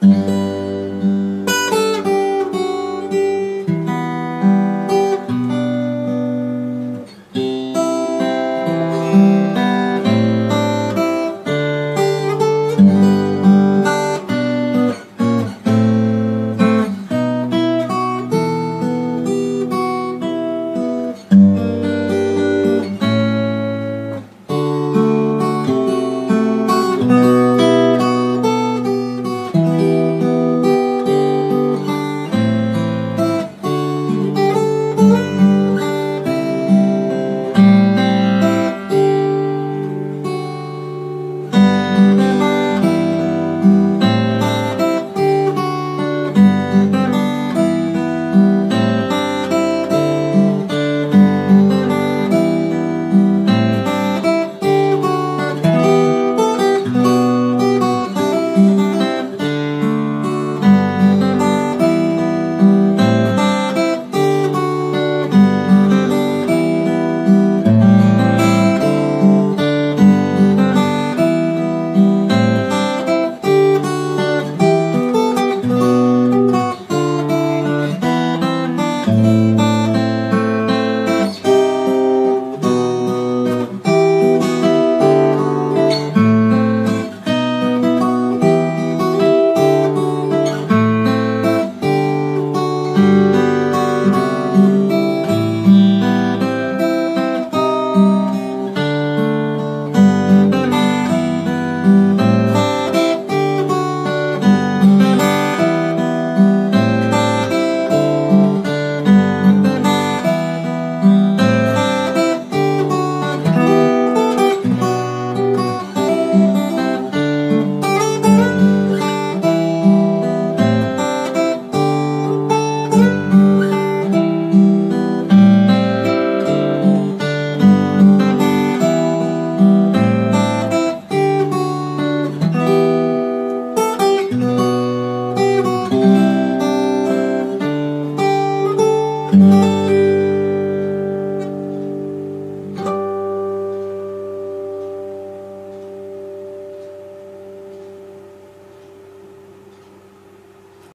Mm-hmm.